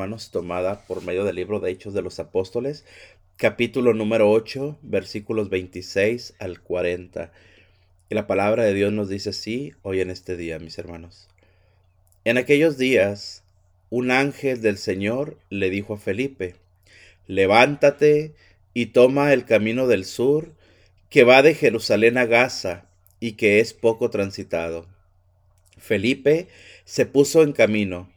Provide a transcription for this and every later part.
hermanos, tomada por medio del libro de Hechos de los Apóstoles, capítulo número 8, versículos 26 al 40. Y la palabra de Dios nos dice así hoy en este día, mis hermanos. En aquellos días, un ángel del Señor le dijo a Felipe, levántate y toma el camino del sur que va de Jerusalén a Gaza y que es poco transitado. Felipe se puso en camino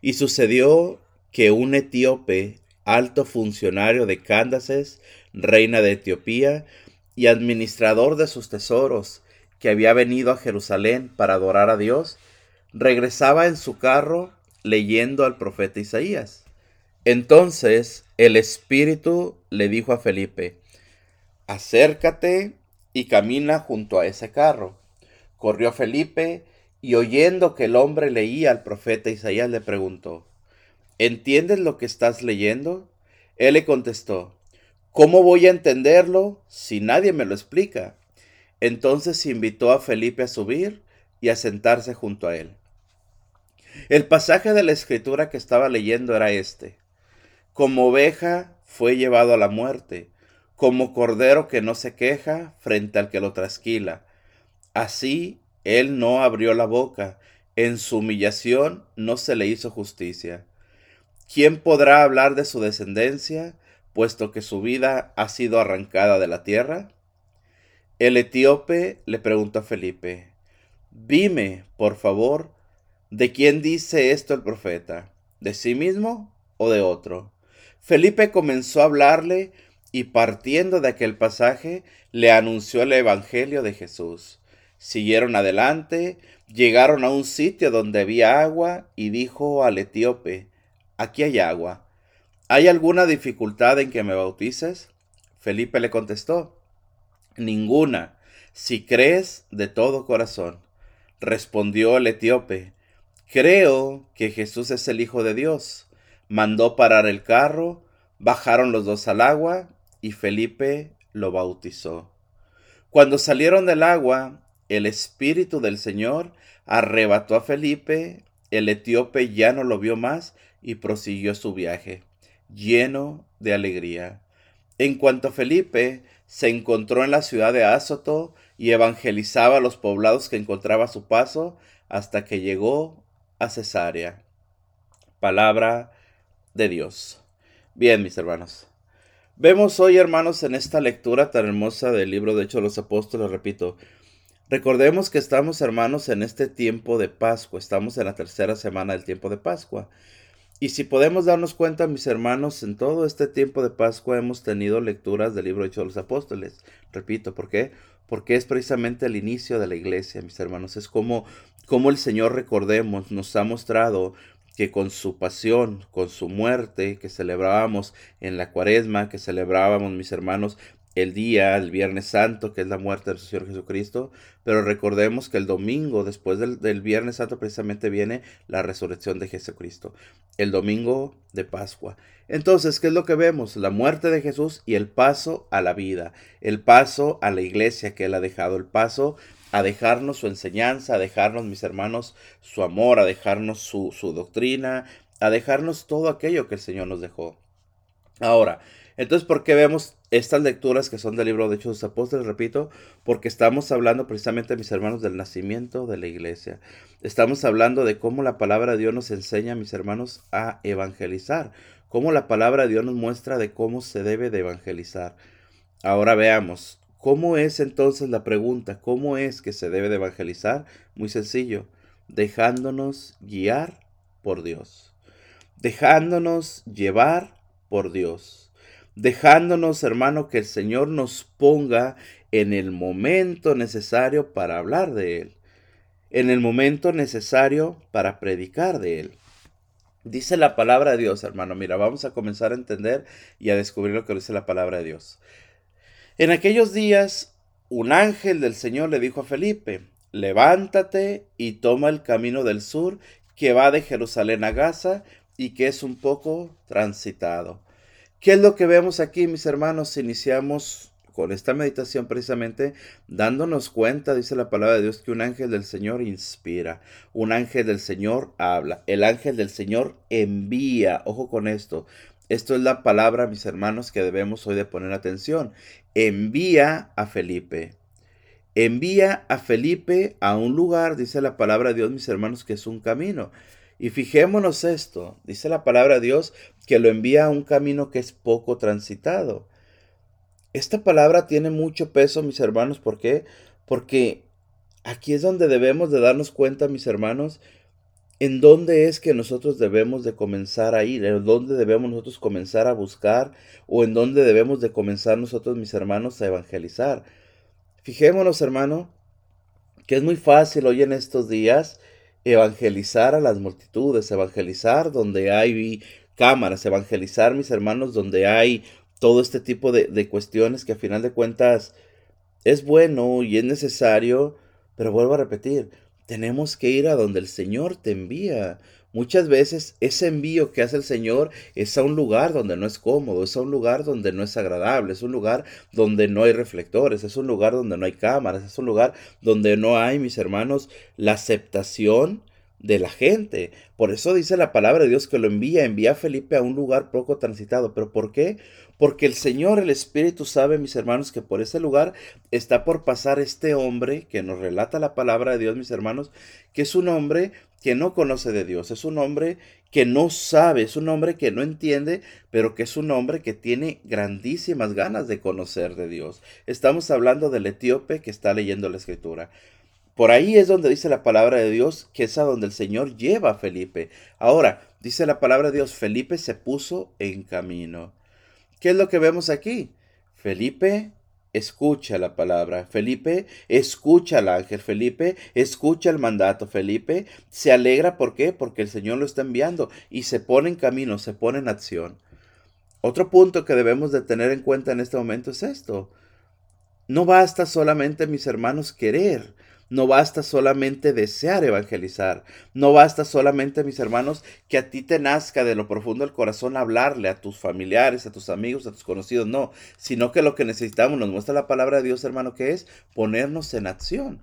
y sucedió que un etíope, alto funcionario de Cándaces, reina de Etiopía, y administrador de sus tesoros, que había venido a Jerusalén para adorar a Dios, regresaba en su carro leyendo al profeta Isaías. Entonces el Espíritu le dijo a Felipe, acércate y camina junto a ese carro. Corrió Felipe y oyendo que el hombre leía al profeta Isaías le preguntó, ¿Entiendes lo que estás leyendo? Él le contestó, ¿cómo voy a entenderlo si nadie me lo explica? Entonces invitó a Felipe a subir y a sentarse junto a él. El pasaje de la escritura que estaba leyendo era este. Como oveja fue llevado a la muerte, como cordero que no se queja frente al que lo trasquila. Así él no abrió la boca, en su humillación no se le hizo justicia. ¿Quién podrá hablar de su descendencia, puesto que su vida ha sido arrancada de la tierra? El etíope le preguntó a Felipe, Dime, por favor, ¿de quién dice esto el profeta? ¿De sí mismo o de otro? Felipe comenzó a hablarle y partiendo de aquel pasaje le anunció el Evangelio de Jesús. Siguieron adelante, llegaron a un sitio donde había agua y dijo al etíope, aquí hay agua. ¿Hay alguna dificultad en que me bautices? Felipe le contestó, ninguna, si crees de todo corazón. Respondió el etíope, creo que Jesús es el Hijo de Dios. Mandó parar el carro, bajaron los dos al agua y Felipe lo bautizó. Cuando salieron del agua, el Espíritu del Señor arrebató a Felipe, el etíope ya no lo vio más y prosiguió su viaje, lleno de alegría. En cuanto Felipe se encontró en la ciudad de Azoto y evangelizaba los poblados que encontraba a su paso hasta que llegó a Cesarea. Palabra de Dios. Bien, mis hermanos. Vemos hoy, hermanos, en esta lectura tan hermosa del libro de Hechos de los Apóstoles, repito, recordemos que estamos, hermanos, en este tiempo de Pascua, estamos en la tercera semana del tiempo de Pascua. Y si podemos darnos cuenta, mis hermanos, en todo este tiempo de Pascua hemos tenido lecturas del libro Hecho de los Apóstoles. Repito, ¿por qué? Porque es precisamente el inicio de la iglesia, mis hermanos. Es como, como el Señor, recordemos, nos ha mostrado que con su pasión, con su muerte, que celebrábamos en la cuaresma, que celebrábamos, mis hermanos, el día, el Viernes Santo, que es la muerte del Señor Jesucristo, pero recordemos que el domingo, después del, del, Viernes Santo, precisamente viene la resurrección de Jesucristo, el domingo de Pascua. Entonces, ¿qué es lo que vemos? La muerte de Jesús y el paso a la vida, el paso a la iglesia que Él ha dejado, el paso a dejarnos su enseñanza, a dejarnos, mis hermanos, su amor, a dejarnos su, su doctrina, a dejarnos todo aquello que el Señor nos dejó. Ahora, entonces, ¿por qué vemos estas lecturas que son del libro de Hechos de los Apóstoles? Repito, porque estamos hablando precisamente, mis hermanos, del nacimiento de la iglesia. Estamos hablando de cómo la palabra de Dios nos enseña, mis hermanos, a evangelizar. Cómo la palabra de Dios nos muestra de cómo se debe de evangelizar. Ahora veamos, ¿cómo es entonces la pregunta? ¿Cómo es que se debe de evangelizar? Muy sencillo, dejándonos guiar por Dios. Dejándonos llevar por Dios dejándonos, hermano, que el Señor nos ponga en el momento necesario para hablar de Él, en el momento necesario para predicar de Él. Dice la palabra de Dios, hermano. Mira, vamos a comenzar a entender y a descubrir lo que dice la palabra de Dios. En aquellos días, un ángel del Señor le dijo a Felipe, levántate y toma el camino del sur que va de Jerusalén a Gaza y que es un poco transitado. ¿Qué es lo que vemos aquí, mis hermanos? Iniciamos con esta meditación precisamente dándonos cuenta, dice la palabra de Dios, que un ángel del Señor inspira, un ángel del Señor habla, el ángel del Señor envía, ojo con esto, esto es la palabra, mis hermanos, que debemos hoy de poner atención, envía a Felipe. Envía a Felipe a un lugar, dice la palabra de Dios, mis hermanos, que es un camino. Y fijémonos esto, dice la palabra de Dios que lo envía a un camino que es poco transitado. Esta palabra tiene mucho peso, mis hermanos, ¿por qué? Porque aquí es donde debemos de darnos cuenta, mis hermanos, en dónde es que nosotros debemos de comenzar a ir, en dónde debemos nosotros comenzar a buscar o en dónde debemos de comenzar nosotros, mis hermanos, a evangelizar. Fijémonos, hermano, que es muy fácil hoy en estos días evangelizar a las multitudes, evangelizar donde hay cámaras, evangelizar, mis hermanos, donde hay todo este tipo de, cuestiones que a final de cuentas es bueno y es necesario, pero vuelvo a repetir, tenemos que ir a donde el Señor te envía. Muchas veces ese envío que hace el Señor es a un lugar donde no es cómodo, es a un lugar donde no es agradable, es un lugar donde no hay reflectores, es un lugar donde no hay cámaras, es un lugar donde no hay, mis hermanos, la aceptación de la gente. Por eso dice la palabra de Dios que lo envía, envía a Felipe a un lugar poco transitado. ¿Pero por qué? Porque el Señor, el Espíritu, sabe, mis hermanos, que por ese lugar está por pasar este hombre que nos relata la palabra de Dios, mis hermanos, que es un hombre que no conoce de Dios, es un hombre que no sabe, es un hombre que no entiende, pero que es un hombre que tiene grandísimas ganas de conocer de Dios. Estamos hablando del etíope que está leyendo la escritura. Por ahí es donde dice la palabra de Dios, que es a donde el Señor lleva a Felipe. Ahora, dice la palabra de Dios, Felipe se puso en camino. ¿Qué es lo que vemos aquí? Felipe escucha la palabra. Felipe escucha al ángel. Felipe escucha el mandato. Felipe se alegra. ¿Por qué? Porque el Señor lo está enviando y se pone en camino, se pone en acción. Otro punto que debemos de tener en cuenta en este momento es esto. No basta solamente, mis hermanos, querer. No basta solamente desear evangelizar. No basta solamente, mis hermanos, que a ti te nazca de lo profundo del corazón hablarle a tus familiares, a tus amigos, a tus conocidos. No, sino que lo que necesitamos, nos muestra la palabra de Dios, hermano, que es ponernos en acción.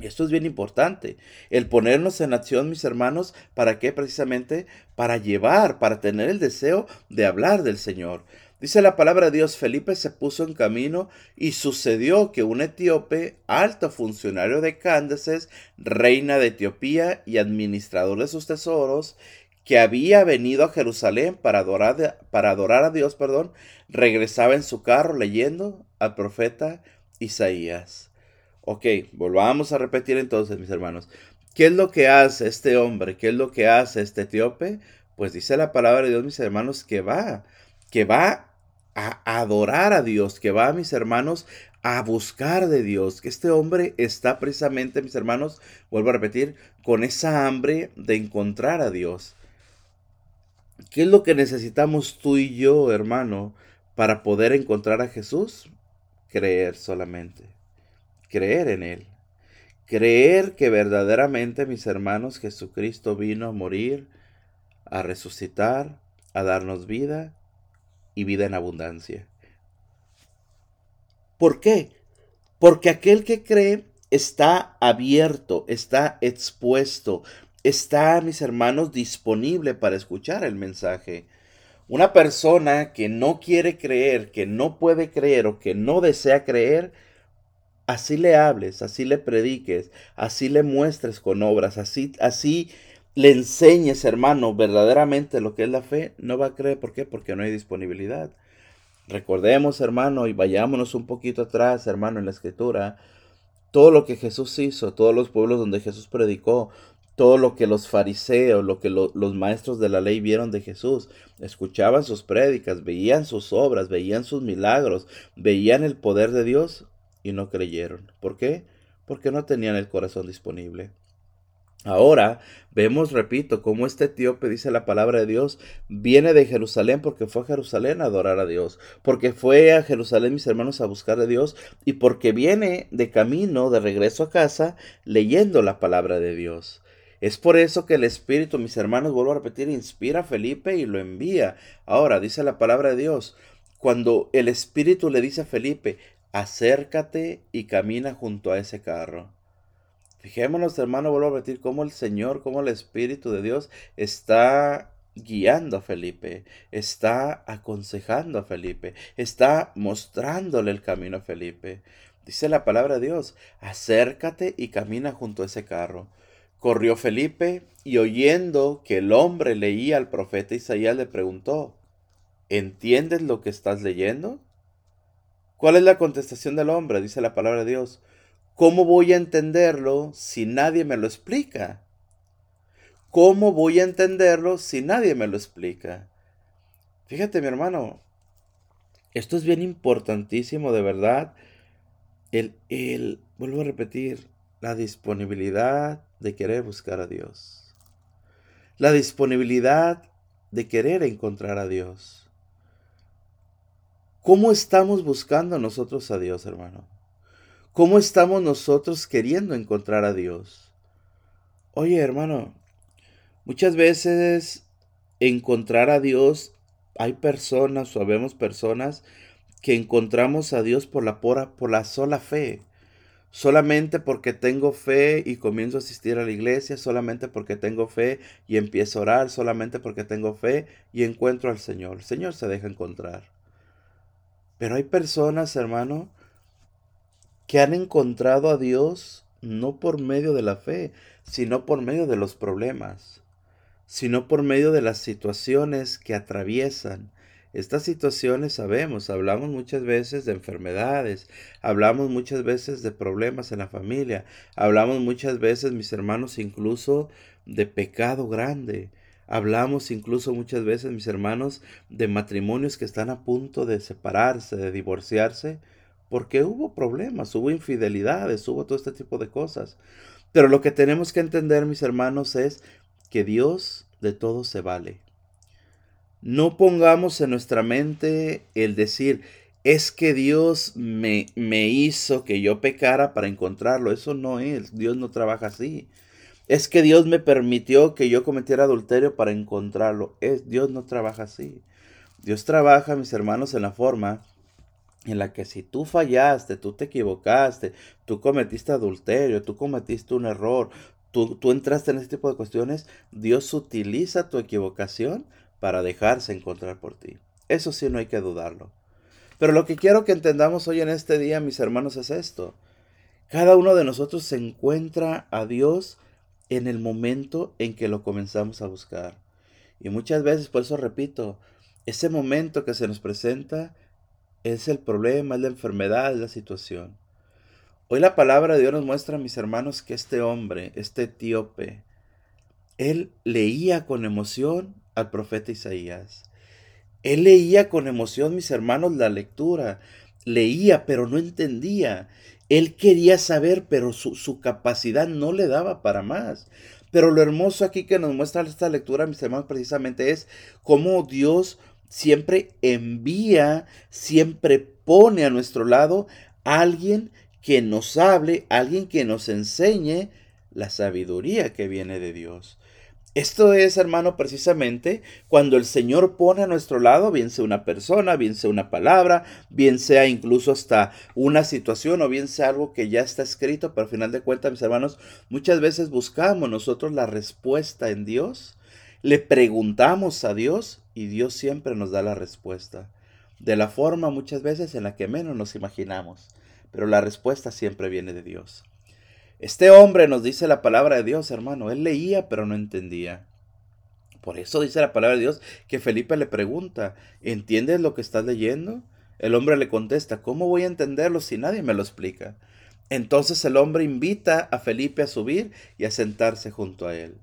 Esto es bien importante. El ponernos en acción, mis hermanos, ¿para qué? Precisamente para llevar, para tener el deseo de hablar del Señor. Dice la palabra de Dios, Felipe se puso en camino y sucedió que un etíope, alto funcionario de Cándaces, reina de Etiopía y administrador de sus tesoros, que había venido a Jerusalén para adorar, para adorar a Dios, perdón, regresaba en su carro leyendo al profeta Isaías. Ok, volvamos a repetir entonces, mis hermanos. ¿Qué es lo que hace este hombre? ¿Qué es lo que hace este etíope? Pues dice la palabra de Dios, mis hermanos, que va que va a adorar a Dios, que va, mis hermanos, a buscar de Dios, que este hombre está precisamente, mis hermanos, vuelvo a repetir, con esa hambre de encontrar a Dios. ¿Qué es lo que necesitamos tú y yo, hermano, para poder encontrar a Jesús? Creer solamente, creer en Él. Creer que verdaderamente, mis hermanos, Jesucristo vino a morir, a resucitar, a darnos vida y vida en abundancia. ¿Por qué? Porque aquel que cree está abierto, está expuesto, está, mis hermanos, disponible para escuchar el mensaje. Una persona que no quiere creer, que no puede creer o que no desea creer, así le hables, así le prediques, así le muestres con obras, así, así le enseñes, hermano, verdaderamente lo que es la fe, no va a creer. ¿Por qué? Porque no hay disponibilidad. Recordemos, hermano, y vayámonos un poquito atrás, hermano, en la escritura. Todo lo que Jesús hizo, todos los pueblos donde Jesús predicó, todo lo que los fariseos, lo que los maestros de la ley vieron de Jesús, escuchaban sus prédicas, veían sus obras, veían sus milagros, veían el poder de Dios y no creyeron. ¿Por qué? Porque no tenían el corazón disponible. Ahora vemos, repito, cómo este etíope dice la palabra de Dios, viene de Jerusalén porque fue a Jerusalén a adorar a Dios, porque fue a Jerusalén mis hermanos a buscar a Dios y porque viene de camino, de regreso a casa, leyendo la palabra de Dios. Es por eso que el Espíritu, mis hermanos, vuelvo a repetir, inspira a Felipe y lo envía. Ahora, dice la palabra de Dios, cuando el Espíritu le dice a Felipe, acércate y camina junto a ese carro. Fijémonos, hermano, vuelvo a repetir cómo el Señor, cómo el Espíritu de Dios está guiando a Felipe, está aconsejando a Felipe, está mostrándole el camino a Felipe. Dice la palabra de Dios, acércate y camina junto a ese carro. Corrió Felipe y oyendo que el hombre leía al profeta Isaías le preguntó, ¿entiendes lo que estás leyendo? ¿Cuál es la contestación del hombre? Dice la palabra de Dios. ¿Cómo voy a entenderlo si nadie me lo explica? ¿Cómo voy a entenderlo si nadie me lo explica? Fíjate, mi hermano, esto es bien importantísimo, de verdad. El, el, vuelvo a repetir, la disponibilidad de querer buscar a Dios. La disponibilidad de querer encontrar a Dios. ¿Cómo estamos buscando nosotros a Dios, hermano? ¿Cómo estamos nosotros queriendo encontrar a Dios? Oye, hermano, muchas veces encontrar a Dios, hay personas o vemos personas que encontramos a Dios por la, por la sola fe solamente porque tengo fe y comienzo a asistir a la iglesia, solamente porque tengo fe y empiezo a orar, solamente porque tengo fe y encuentro al Señor. El Señor se deja encontrar. Pero hay personas, hermano, que han encontrado a Dios no por medio de la fe, sino por medio de los problemas, sino por medio de las situaciones que atraviesan, estas situaciones sabemos, hablamos muchas veces de enfermedades, hablamos muchas veces de problemas en la familia, hablamos muchas veces, mis hermanos, incluso de pecado grande. Hablamos incluso muchas veces, mis hermanos, de matrimonios que están a punto de separarse, de divorciarse, porque hubo problemas, hubo infidelidades, hubo todo este tipo de cosas. Pero lo que tenemos que entender, mis hermanos, es que Dios de todo se vale. No pongamos en nuestra mente el decir, es que Dios me, me hizo que yo pecara para encontrarlo. Eso no es, Dios no trabaja así. Es que Dios me permitió que yo cometiera adulterio para encontrarlo. Es, Dios no trabaja así. Dios trabaja, mis hermanos, en la forma en la que si tú fallaste, tú te equivocaste, tú cometiste adulterio, tú cometiste un error, tú, tú entraste en este tipo de cuestiones, Dios utiliza tu equivocación para dejarse encontrar por ti. Eso sí no hay que dudarlo. Pero lo que quiero que entendamos hoy en este día, mis hermanos, es esto. Cada uno de nosotros se encuentra a Dios en el momento en que lo comenzamos a buscar. Y muchas veces, por eso repito, ese momento que se nos presenta es el problema, es la enfermedad, es la situación. Hoy la palabra de Dios nos muestra, mis hermanos, que este hombre, este etíope, él leía con emoción al profeta Isaías. Él leía con emoción, mis hermanos, la lectura. Leía, pero no entendía. Él quería saber, pero su, capacidad no le daba para más. Pero lo hermoso aquí que nos muestra esta lectura, mis hermanos, precisamente es cómo Dios siempre envía, siempre pone a nuestro lado alguien que nos hable, alguien que nos enseñe la sabiduría que viene de Dios. Esto es, hermano, precisamente cuando el Señor pone a nuestro lado, bien sea una persona, bien sea una palabra, bien sea incluso hasta una situación o bien sea algo que ya está escrito, pero al final de cuentas, mis hermanos, muchas veces buscamos nosotros la respuesta en Dios, le preguntamos a Dios y Dios siempre nos da la respuesta, de la forma muchas veces en la que menos nos imaginamos, pero la respuesta siempre viene de Dios. Este hombre nos dice la palabra de Dios, hermano. Él leía, pero no entendía. Por eso dice la palabra de Dios que Felipe le pregunta, ¿entiendes lo que estás leyendo? El hombre le contesta, ¿cómo voy a entenderlo si nadie me lo explica? Entonces el hombre invita a Felipe a subir y a sentarse junto a él.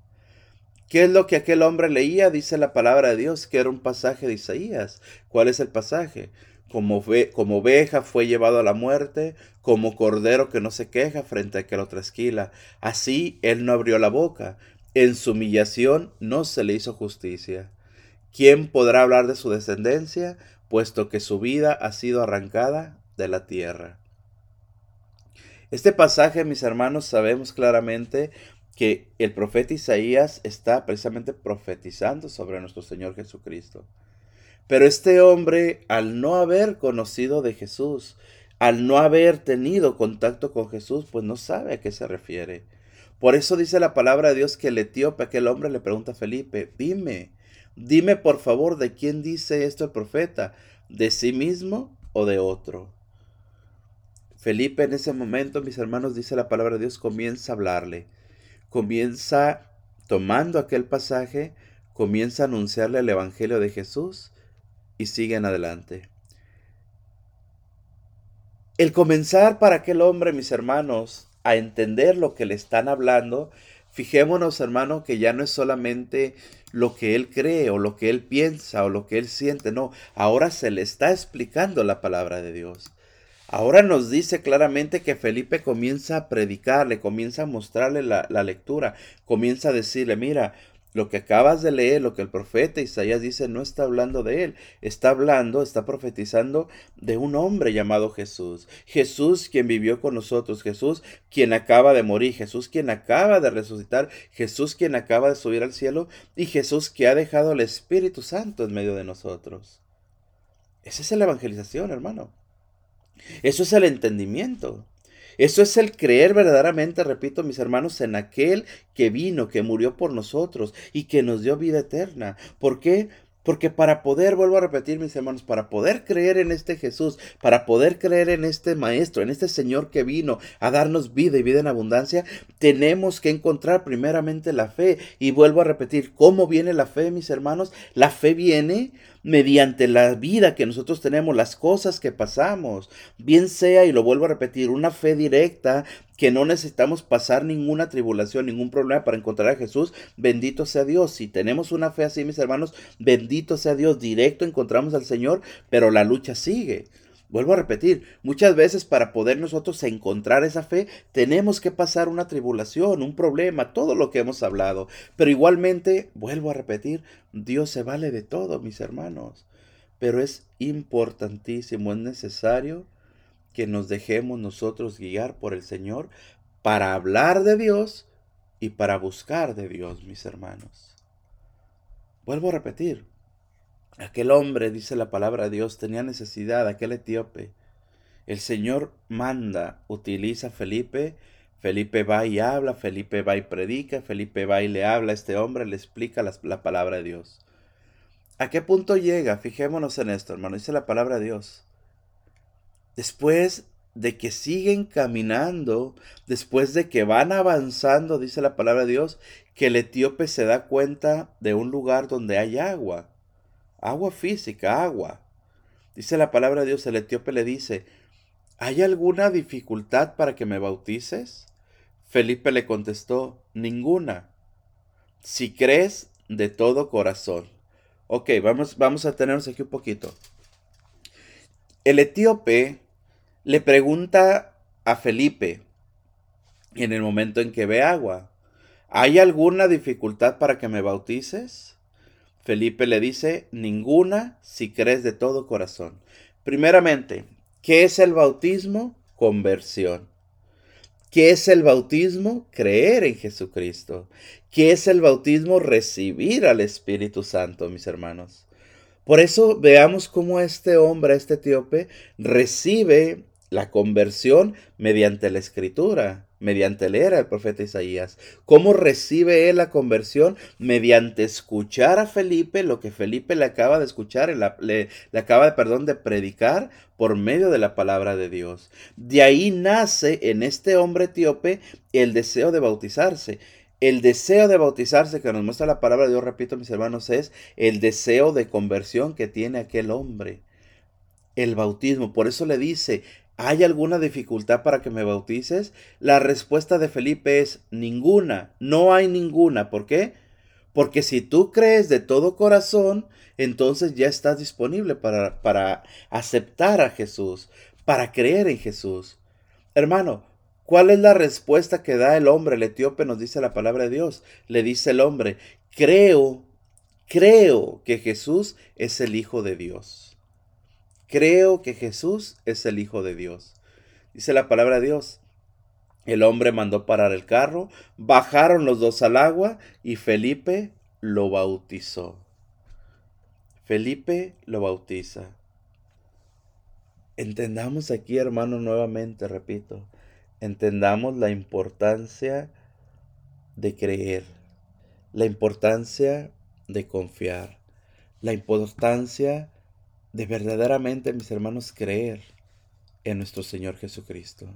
¿Qué es lo que aquel hombre leía? Dice la palabra de Dios, que era un pasaje de Isaías. ¿Cuál es el pasaje? Como, como oveja fue llevado a la muerte, como cordero que no se queja frente a que lo trasquila. Así él no abrió la boca. En su humillación no se le hizo justicia. ¿Quién podrá hablar de su descendencia, puesto que su vida ha sido arrancada de la tierra? Este pasaje, mis hermanos, sabemos claramente que el profeta Isaías está precisamente profetizando sobre nuestro Señor Jesucristo. Pero este hombre, al no haber conocido de Jesús, al no haber tenido contacto con Jesús, pues no sabe a qué se refiere. Por eso dice la palabra de Dios que el etíope, aquel hombre, le pregunta a Felipe, dime, dime por favor de quién dice esto el profeta, de sí mismo o de otro. Felipe en ese momento, mis hermanos, dice la palabra de Dios, comienza a hablarle, comienza tomando aquel pasaje, comienza a anunciarle el Evangelio de Jesús y siguen adelante. El comenzar para aquel hombre, mis hermanos, a entender lo que le están hablando, fijémonos, hermano, que ya no es solamente lo que él cree o lo que él piensa o lo que él siente, no, ahora se le está explicando la palabra de Dios. Ahora nos dice claramente que Felipe comienza a predicarle, comienza a mostrarle la, la lectura, comienza a decirle, mira, lo que acabas de leer, lo que el profeta Isaías dice, no está hablando de él, está hablando, está profetizando de un hombre llamado Jesús. Jesús quien vivió con nosotros, Jesús quien acaba de morir, Jesús quien acaba de resucitar, Jesús quien acaba de subir al cielo y Jesús que ha dejado el Espíritu Santo en medio de nosotros. Esa es la evangelización, hermano. Eso es el entendimiento. Eso es el creer verdaderamente, repito mis hermanos, en aquel que vino, que murió por nosotros y que nos dio vida eterna. ¿Por qué? Porque para poder, vuelvo a repetir mis hermanos, para poder creer en este Jesús, para poder creer en este Maestro, en este Señor que vino a darnos vida y vida en abundancia, tenemos que encontrar primeramente la fe. Y vuelvo a repetir, ¿cómo viene la fe, mis hermanos? La fe viene mediante la vida que nosotros tenemos, las cosas que pasamos, bien sea, y lo vuelvo a repetir, una fe directa que no necesitamos pasar ninguna tribulación, ningún problema para encontrar a Jesús, bendito sea Dios. Si tenemos una fe así, mis hermanos, bendito sea Dios, directo encontramos al Señor, pero la lucha sigue. Vuelvo a repetir, muchas veces para poder nosotros encontrar esa fe tenemos que pasar una tribulación, un problema, todo lo que hemos hablado. Pero igualmente, vuelvo a repetir, Dios se vale de todo, mis hermanos. Pero es importantísimo, es necesario que nos dejemos nosotros guiar por el Señor para hablar de Dios y para buscar de Dios, mis hermanos. Vuelvo a repetir, Aquel hombre, dice la palabra de Dios, tenía necesidad, aquel etíope. El Señor manda, utiliza a Felipe, Felipe va y habla, Felipe va y predica, Felipe va y le habla a este hombre, le explica la, la palabra de Dios. ¿A qué punto llega? Fijémonos en esto, hermano, dice la palabra de Dios. Después de que siguen caminando, después de que van avanzando, dice la palabra de Dios, que el etíope se da cuenta de un lugar donde hay agua agua física, agua. Dice la palabra de Dios, el etíope le dice, ¿hay alguna dificultad para que me bautices? Felipe le contestó, ninguna. Si crees de todo corazón. Ok, vamos, vamos a tenernos aquí un poquito. El etíope le pregunta a Felipe en el momento en que ve agua, ¿hay alguna dificultad para que me bautices? Felipe le dice, ninguna si crees de todo corazón. Primeramente, ¿qué es el bautismo? Conversión. ¿Qué es el bautismo? Creer en Jesucristo. ¿Qué es el bautismo? Recibir al Espíritu Santo, mis hermanos. Por eso veamos cómo este hombre, este etíope, recibe la conversión mediante la escritura mediante leer al profeta Isaías. ¿Cómo recibe él la conversión? Mediante escuchar a Felipe lo que Felipe le acaba de escuchar, le, le acaba perdón, de predicar por medio de la palabra de Dios. De ahí nace en este hombre etíope el deseo de bautizarse. El deseo de bautizarse que nos muestra la palabra de Dios, repito mis hermanos, es el deseo de conversión que tiene aquel hombre. El bautismo. Por eso le dice, ¿Hay alguna dificultad para que me bautices? La respuesta de Felipe es ninguna, no hay ninguna. ¿Por qué? Porque si tú crees de todo corazón, entonces ya estás disponible para, para aceptar a Jesús, para creer en Jesús. Hermano, ¿cuál es la respuesta que da el hombre? El etíope nos dice la palabra de Dios. Le dice el hombre, creo, creo que Jesús es el Hijo de Dios. Creo que Jesús es el Hijo de Dios. Dice la palabra de Dios. El hombre mandó parar el carro, bajaron los dos al agua y Felipe lo bautizó. Felipe lo bautiza. Entendamos aquí, hermano, nuevamente, repito, entendamos la importancia de creer, la importancia de confiar, la importancia de verdaderamente, mis hermanos, creer en nuestro Señor Jesucristo,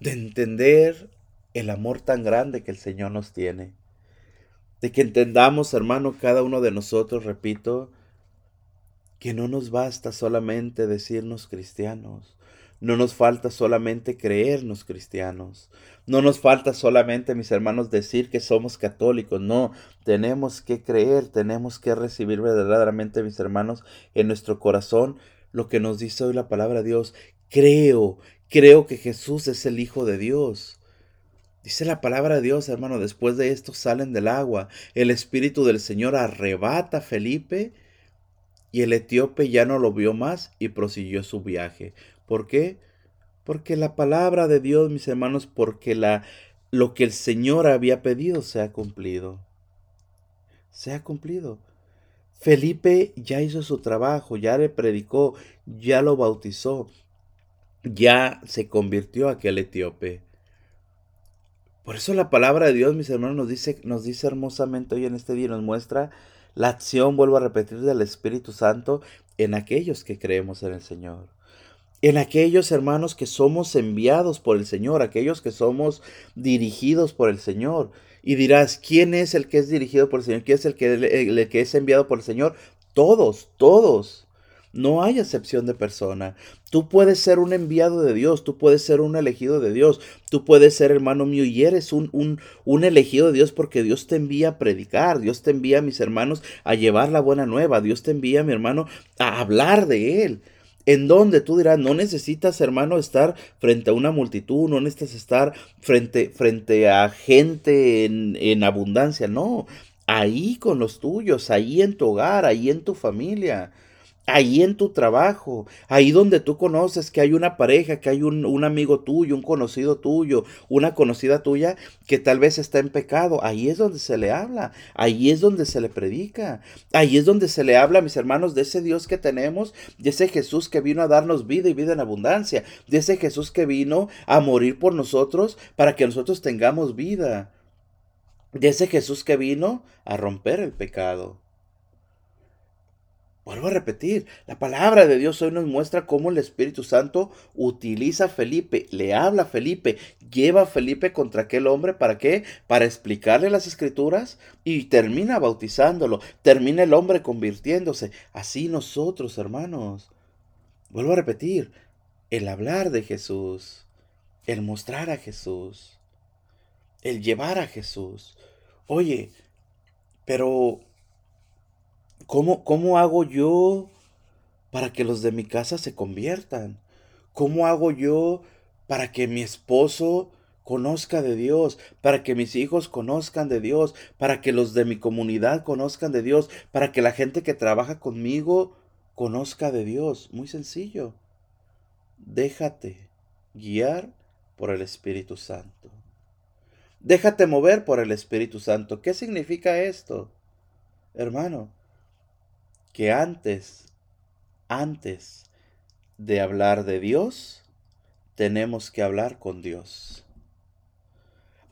de entender el amor tan grande que el Señor nos tiene, de que entendamos, hermano, cada uno de nosotros, repito, que no nos basta solamente decirnos cristianos, no nos falta solamente creernos cristianos. No nos falta solamente, mis hermanos, decir que somos católicos. No, tenemos que creer, tenemos que recibir verdaderamente, mis hermanos, en nuestro corazón lo que nos dice hoy la palabra de Dios. Creo, creo que Jesús es el Hijo de Dios. Dice la palabra de Dios, hermano, después de esto salen del agua. El Espíritu del Señor arrebata a Felipe y el etíope ya no lo vio más y prosiguió su viaje. ¿Por qué? Porque la palabra de Dios, mis hermanos, porque la, lo que el Señor había pedido se ha cumplido. Se ha cumplido. Felipe ya hizo su trabajo, ya le predicó, ya lo bautizó, ya se convirtió aquel etíope. Por eso la palabra de Dios, mis hermanos, nos dice, nos dice hermosamente hoy en este día, nos muestra la acción, vuelvo a repetir, del Espíritu Santo en aquellos que creemos en el Señor en aquellos hermanos que somos enviados por el Señor, aquellos que somos dirigidos por el Señor. Y dirás, ¿quién es el que es dirigido por el Señor? ¿Quién es el que, es enviado por el Señor? Todos, todos. No hay excepción de persona. Tú puedes ser un enviado de Dios, tú puedes ser un elegido de Dios, tú puedes ser hermano mío y eres un, un, un, elegido de Dios porque Dios te envía a predicar, Dios te envía, mis hermanos, a llevar la buena nueva, Dios te envía, mi hermano, a hablar de Él en donde tú dirás, no necesitas, hermano, estar frente a una multitud, no necesitas estar frente, frente a gente en, en abundancia, no, ahí con los tuyos, ahí en tu hogar, ahí en tu familia ahí en tu trabajo, ahí donde tú conoces que hay una pareja, que hay un, amigo tuyo, un conocido tuyo, una conocida tuya que tal vez está en pecado, ahí es donde se le habla, ahí es donde se le predica, ahí es donde se le habla, mis hermanos, de ese Dios que tenemos, de ese Jesús que vino a darnos vida y vida en abundancia, de ese Jesús que vino a morir por nosotros para que nosotros tengamos vida, de ese Jesús que vino a romper el pecado. Vuelvo a repetir, la palabra de Dios hoy nos muestra cómo el Espíritu Santo utiliza a Felipe, le habla a Felipe, lleva a Felipe contra aquel hombre, ¿para qué? Para explicarle las escrituras y termina bautizándolo, termina el hombre convirtiéndose. Así nosotros, hermanos. Vuelvo a repetir, el hablar de Jesús, el mostrar a Jesús, el llevar a Jesús. Oye, pero ¿Cómo, hago yo para que los de mi casa se conviertan? ¿Cómo hago yo para que mi esposo conozca de Dios, para que mis hijos conozcan de Dios, para que los de mi comunidad conozcan de Dios, para que la gente que trabaja conmigo conozca de Dios? Muy sencillo. Déjate guiar por el Espíritu Santo. Déjate mover por el Espíritu Santo. ¿Qué significa esto? Hermano, que antes, antes de hablar de Dios, tenemos que hablar con Dios.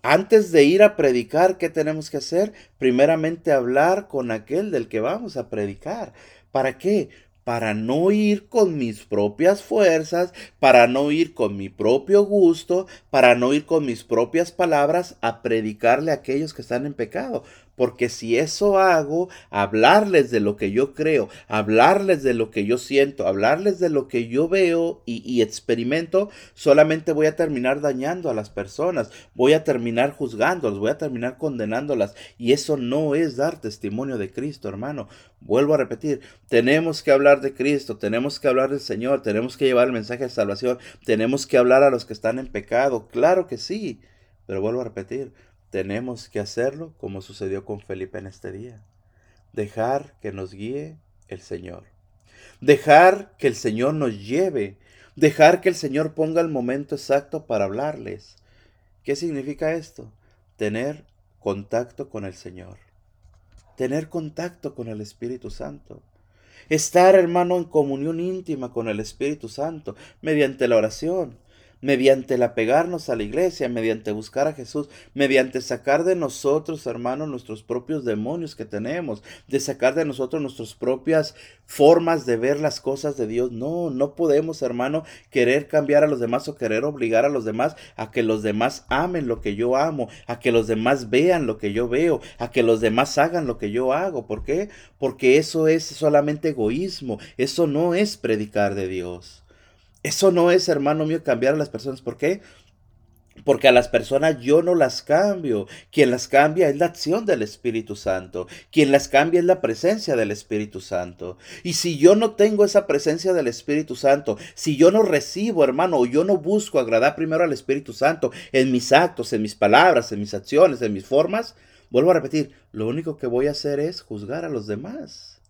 Antes de ir a predicar, ¿qué tenemos que hacer? Primeramente hablar con aquel del que vamos a predicar. ¿Para qué? Para no ir con mis propias fuerzas, para no ir con mi propio gusto, para no ir con mis propias palabras a predicarle a aquellos que están en pecado. Porque si eso hago, hablarles de lo que yo creo, hablarles de lo que yo siento, hablarles de lo que yo veo y, experimento, solamente voy a terminar dañando a las personas, voy a terminar juzgándolas, voy a terminar condenándolas. Y eso no es dar testimonio de Cristo, hermano. Vuelvo a repetir, tenemos que hablar de Cristo, tenemos que hablar del Señor, tenemos que llevar el mensaje de salvación, tenemos que hablar a los que están en pecado, claro que sí. Pero vuelvo a repetir, tenemos que hacerlo como sucedió con Felipe en este día. Dejar que nos guíe el Señor. Dejar que el Señor nos lleve. Dejar que el Señor ponga el momento exacto para hablarles. ¿Qué significa esto? Tener contacto con el Señor. Tener contacto con el Espíritu Santo. Estar, hermano, en comunión íntima con el Espíritu Santo mediante la oración, mediante el apegarnos a la iglesia, mediante buscar a Jesús, mediante sacar de nosotros, hermanos, nuestros propios demonios que tenemos, de sacar de nosotros nuestras propias formas de ver las cosas de Dios. No, no podemos, hermano, querer cambiar a los demás o querer obligar a los demás a que los demás amen lo que yo amo, a que los demás vean lo que yo veo, a que los demás hagan lo que yo hago. ¿Por qué? Porque eso es solamente egoísmo, eso no es predicar de Dios. Eso no es, hermano mío, cambiar a las personas. ¿Por qué? Porque a las personas yo no las cambio. Quien las cambia es la acción del Espíritu Santo. Quien las cambia es la presencia del Espíritu Santo. Y si yo no tengo esa presencia del Espíritu Santo, si yo no recibo, hermano, o yo no busco agradar primero al Espíritu Santo en mis actos, en mis palabras, en mis acciones, en mis formas, vuelvo a repetir, lo único que voy a hacer es juzgar a los demás.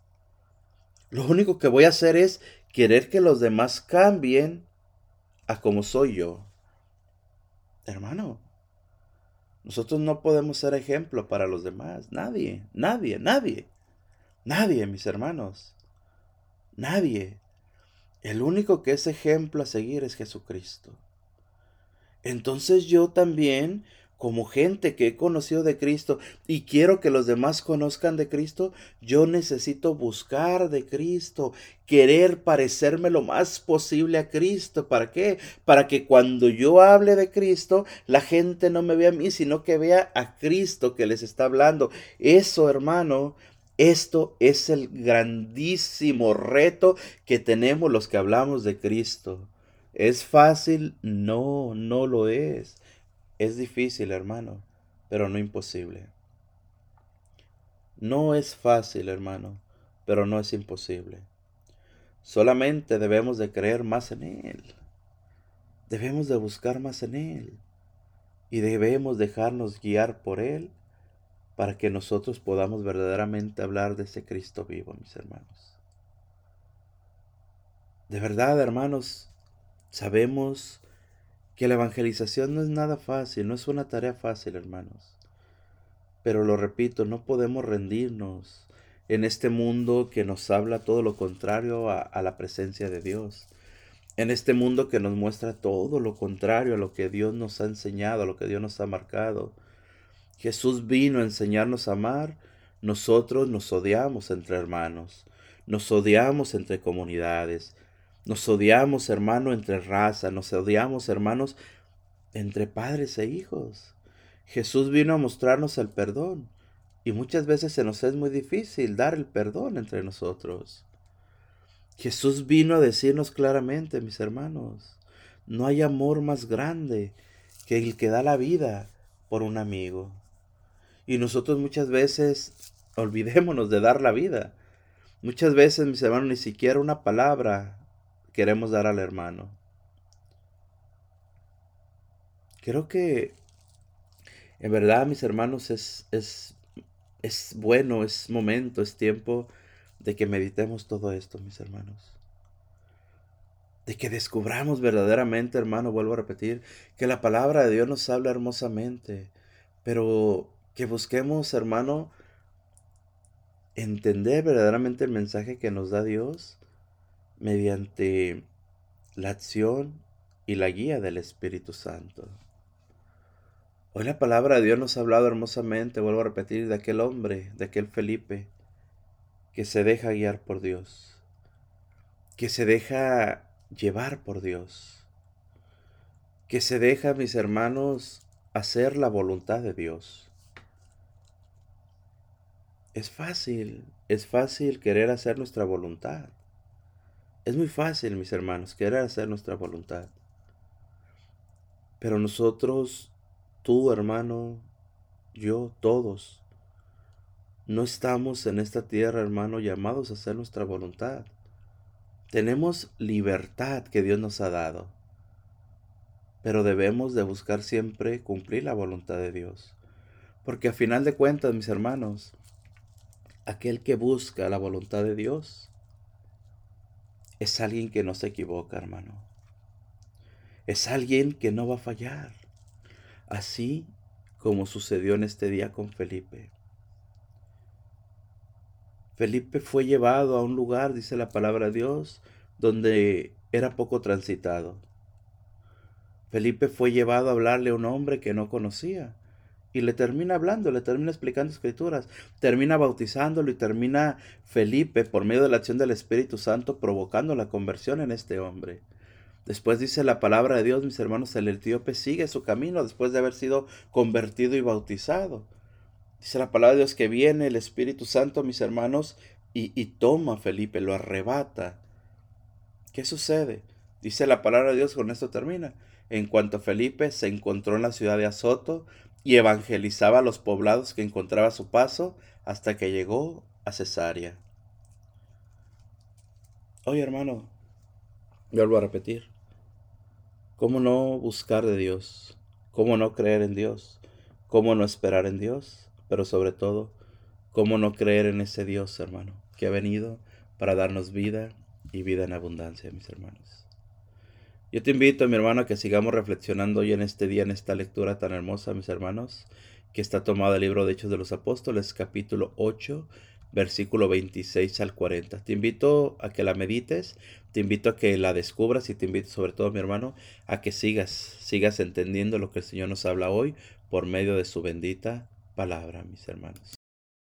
Lo único que voy a hacer es querer que los demás cambien a como soy yo. Hermano, nosotros no podemos ser ejemplo para los demás. Nadie, nadie, nadie. Nadie, mis hermanos. Nadie. El único que es ejemplo a seguir es Jesucristo. Entonces yo también como gente que he conocido de Cristo y quiero que los demás conozcan de Cristo, yo necesito buscar de Cristo, querer parecerme lo más posible a Cristo. ¿Para qué? Para que cuando yo hable de Cristo, la gente no me vea a mí, sino que vea a Cristo que les está hablando. Eso, hermano, esto es el grandísimo reto que tenemos los que hablamos de Cristo. ¿Es fácil? No, no lo es. Es difícil, hermano, pero no imposible. No es fácil, hermano, pero no es imposible. Solamente debemos de creer más en Él. Debemos de buscar más en Él. Y debemos dejarnos guiar por Él para que nosotros podamos verdaderamente hablar de ese Cristo vivo, mis hermanos. De verdad, hermanos, sabemos que la evangelización no es nada fácil, no es una tarea fácil, hermanos. Pero lo repito, no podemos rendirnos en este mundo que nos habla todo lo contrario a, la presencia de Dios. En este mundo que nos muestra todo lo contrario a lo que Dios nos ha enseñado, a lo que Dios nos ha marcado. Jesús vino a enseñarnos a amar, nosotros nos odiamos entre hermanos, nos odiamos entre comunidades, nos odiamos, hermano, entre raza, nos odiamos, hermanos, entre padres e hijos. Jesús vino a mostrarnos el perdón y muchas veces se nos es muy difícil dar el perdón entre nosotros. Jesús vino a decirnos claramente, mis hermanos, no hay amor más grande que el que da la vida por un amigo. Y nosotros muchas veces olvidémonos de dar la vida. Muchas veces, mis hermanos, ni siquiera una palabra queremos dar al hermano. Creo que en verdad, mis hermanos, es, es, es bueno, es momento, es tiempo de que meditemos todo esto, mis hermanos. De que descubramos verdaderamente, hermano, vuelvo a repetir, que la palabra de Dios nos habla hermosamente, pero que busquemos, hermano, entender verdaderamente el mensaje que nos da Dios mediante la acción y la guía del Espíritu Santo. Hoy la palabra de Dios nos ha hablado hermosamente, vuelvo a repetir, de aquel hombre, de aquel Felipe, que se deja guiar por Dios, que se deja llevar por Dios, que se deja, mis hermanos, hacer la voluntad de Dios. Es fácil, es fácil querer hacer nuestra voluntad. Es muy fácil, mis hermanos, querer hacer nuestra voluntad. Pero nosotros, tú hermano, yo, todos, no estamos en esta tierra, hermano, llamados a hacer nuestra voluntad. Tenemos libertad que Dios nos ha dado, pero debemos de buscar siempre cumplir la voluntad de Dios. Porque a final de cuentas, mis hermanos, aquel que busca la voluntad de Dios, es alguien que no se equivoca, hermano. Es alguien que no va a fallar. Así como sucedió en este día con Felipe. Felipe fue llevado a un lugar, dice la palabra de Dios, donde era poco transitado. Felipe fue llevado a hablarle a un hombre que no conocía. Y le termina hablando, le termina explicando escrituras, termina bautizándolo y termina Felipe, por medio de la acción del Espíritu Santo, provocando la conversión en este hombre. Después dice la palabra de Dios, mis hermanos, el etíope sigue su camino después de haber sido convertido y bautizado. Dice la palabra de Dios que viene el Espíritu Santo, mis hermanos, y, y toma a Felipe, lo arrebata. ¿Qué sucede? Dice la palabra de Dios, con esto termina. En cuanto Felipe se encontró en la ciudad de Azoto y evangelizaba los poblados que encontraba a su paso hasta que llegó a Cesarea. Oye, hermano, vuelvo a repetir. ¿Cómo no buscar de Dios? ¿Cómo no creer en Dios? ¿Cómo no esperar en Dios? Pero sobre todo, ¿cómo no creer en ese Dios, hermano, que ha venido para darnos vida y vida en abundancia, mis hermanos? Yo te invito, mi hermano, a que sigamos reflexionando hoy en este día, en esta lectura tan hermosa, mis hermanos, que está tomada el libro de Hechos de los Apóstoles, capítulo 8, versículo 26 al 40. Te invito a que la medites, te invito a que la descubras y te invito sobre todo, mi hermano, a que sigas, sigas entendiendo lo que el Señor nos habla hoy por medio de su bendita palabra, mis hermanos.